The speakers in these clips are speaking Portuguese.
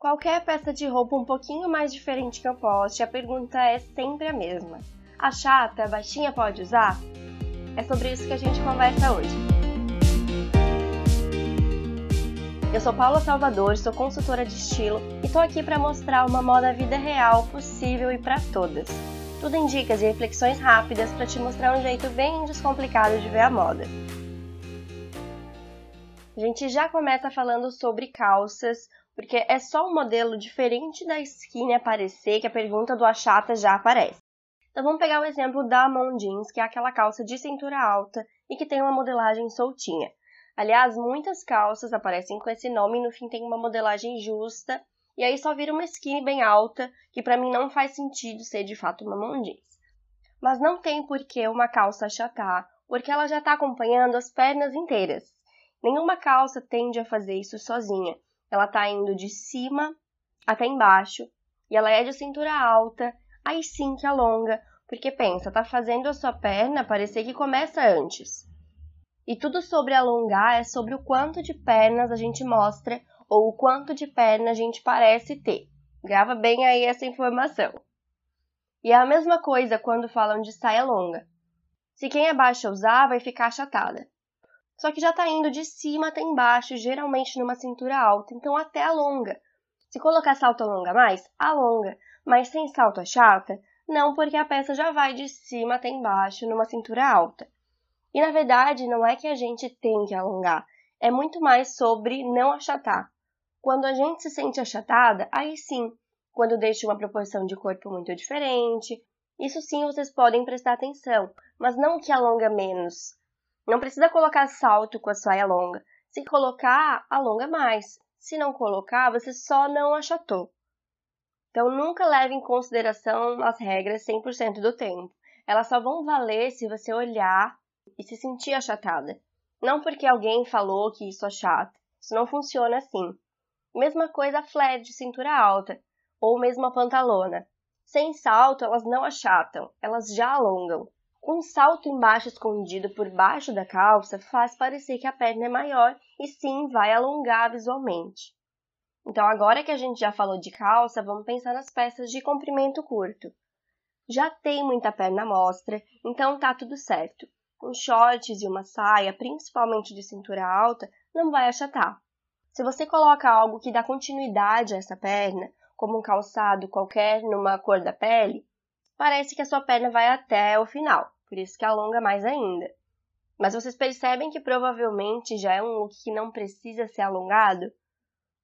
Qualquer peça de roupa um pouquinho mais diferente que eu poste, a pergunta é sempre a mesma. A chata, a baixinha pode usar? É sobre isso que a gente conversa hoje. Eu sou Paula Salvador, sou consultora de estilo e tô aqui para mostrar uma moda vida real, possível e para todas. Tudo em dicas e reflexões rápidas para te mostrar um jeito bem descomplicado de ver a moda. A gente já começa falando sobre calças, porque é só um modelo diferente da skinny aparecer que a pergunta do achata já aparece. Então vamos pegar o exemplo da Mon Jeans, que é aquela calça de cintura alta e que tem uma modelagem soltinha. Aliás, muitas calças aparecem com esse nome e no fim tem uma modelagem justa, e aí só vira uma skinny bem alta, que para mim não faz sentido ser de fato uma Mon Jeans. Mas não tem por que uma calça achatar, porque ela já está acompanhando as pernas inteiras. Nenhuma calça tende a fazer isso sozinha ela tá indo de cima até embaixo e ela é de cintura alta, aí sim que alonga, porque pensa, tá fazendo a sua perna parecer que começa antes. E tudo sobre alongar é sobre o quanto de pernas a gente mostra ou o quanto de perna a gente parece ter. Grava bem aí essa informação. E é a mesma coisa quando falam de saia longa. Se quem é baixa usar, vai ficar achatada. Só que já está indo de cima até embaixo, geralmente numa cintura alta, então até alonga. Se colocar salto alonga mais, alonga, mas sem salto achata, não, porque a peça já vai de cima até embaixo numa cintura alta. E na verdade, não é que a gente tem que alongar, é muito mais sobre não achatar. Quando a gente se sente achatada, aí sim, quando deixa uma proporção de corpo muito diferente, isso sim vocês podem prestar atenção, mas não que alonga menos, não precisa colocar salto com a saia longa. Se colocar, alonga mais. Se não colocar, você só não achatou. Então nunca leve em consideração as regras 100% do tempo. Elas só vão valer se você olhar e se sentir achatada. Não porque alguém falou que isso achata. Isso não funciona assim. Mesma coisa a flare de cintura alta, ou mesmo a pantalona. Sem salto, elas não achatam, elas já alongam. Um salto embaixo escondido por baixo da calça faz parecer que a perna é maior e sim vai alongar visualmente. Então, agora que a gente já falou de calça, vamos pensar nas peças de comprimento curto. Já tem muita perna à mostra, então tá tudo certo. Com shorts e uma saia, principalmente de cintura alta, não vai achatar. Se você coloca algo que dá continuidade a essa perna, como um calçado qualquer numa cor da pele, parece que a sua perna vai até o final, por isso que alonga mais ainda. Mas vocês percebem que provavelmente já é um look que não precisa ser alongado?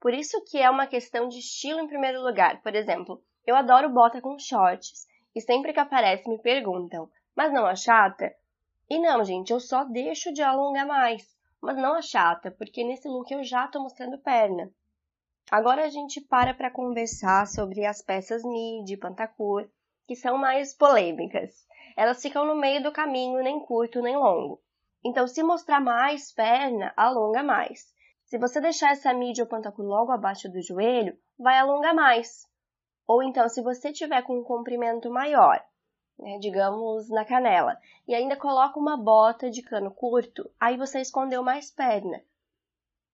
Por isso que é uma questão de estilo em primeiro lugar. Por exemplo, eu adoro bota com shorts, e sempre que aparece me perguntam, mas não achata? E não, gente, eu só deixo de alongar mais, mas não achata, porque nesse look eu já tô mostrando perna. Agora a gente para para conversar sobre as peças midi, pantacur, que são mais polêmicas. Elas ficam no meio do caminho, nem curto nem longo. Então, se mostrar mais perna, alonga mais. Se você deixar essa mídia ou pantaculo logo abaixo do joelho, vai alongar mais. Ou então, se você tiver com um comprimento maior, né, digamos na canela, e ainda coloca uma bota de cano curto, aí você escondeu mais perna.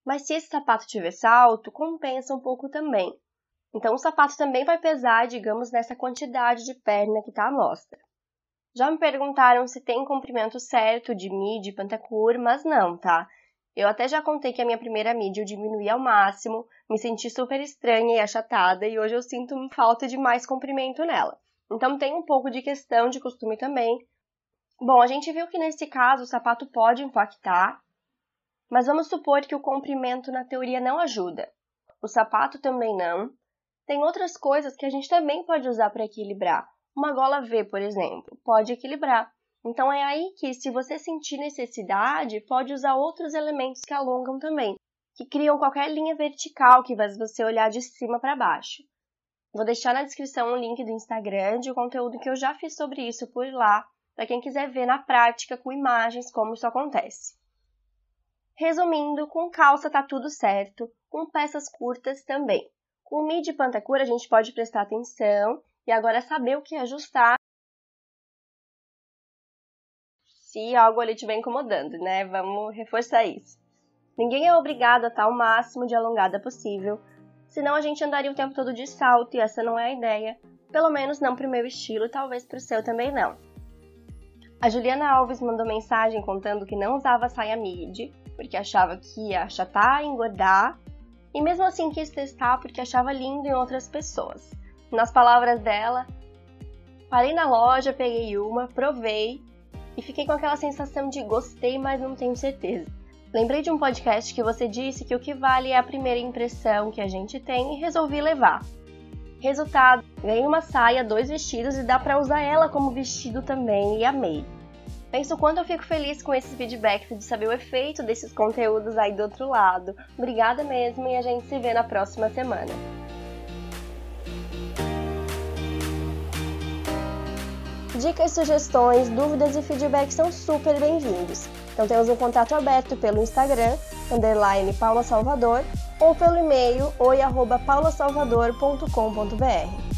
Mas se esse sapato tiver salto, compensa um pouco também. Então, o sapato também vai pesar, digamos, nessa quantidade de perna que está à mostra. Já me perguntaram se tem comprimento certo de midi pantacur, mas não, tá? Eu até já contei que a minha primeira midi eu diminuí ao máximo, me senti super estranha e achatada e hoje eu sinto falta de mais comprimento nela. Então tem um pouco de questão de costume também. Bom, a gente viu que nesse caso o sapato pode impactar, mas vamos supor que o comprimento na teoria não ajuda. O sapato também não, tem outras coisas que a gente também pode usar para equilibrar. Uma gola V, por exemplo, pode equilibrar. Então é aí que, se você sentir necessidade, pode usar outros elementos que alongam também, que criam qualquer linha vertical que faz você olhar de cima para baixo. Vou deixar na descrição um link do Instagram de conteúdo que eu já fiz sobre isso por lá, para quem quiser ver na prática com imagens como isso acontece. Resumindo, com calça tá tudo certo, com peças curtas também. O mid pantacura a gente pode prestar atenção e agora saber o que ajustar se algo ali estiver incomodando, né? Vamos reforçar isso. Ninguém é obrigado a estar o máximo de alongada possível. senão a gente andaria o tempo todo de salto e essa não é a ideia. Pelo menos não pro meu estilo e talvez pro seu também não. A Juliana Alves mandou mensagem contando que não usava saia midi, porque achava que ia achatar, engordar, e mesmo assim quis testar porque achava lindo em outras pessoas. Nas palavras dela, parei na loja, peguei uma, provei e fiquei com aquela sensação de gostei, mas não tenho certeza. Lembrei de um podcast que você disse que o que vale é a primeira impressão que a gente tem e resolvi levar. Resultado, ganhei uma saia, dois vestidos e dá para usar ela como vestido também e amei. Penso quanto eu fico feliz com esses feedbacks de saber o efeito desses conteúdos aí do outro lado. Obrigada mesmo e a gente se vê na próxima semana. Dicas, sugestões, dúvidas e feedbacks são super bem-vindos. Então temos um contato aberto pelo Instagram, underline Paula Salvador, ou pelo e-mail oi.paulasalvador.com.br.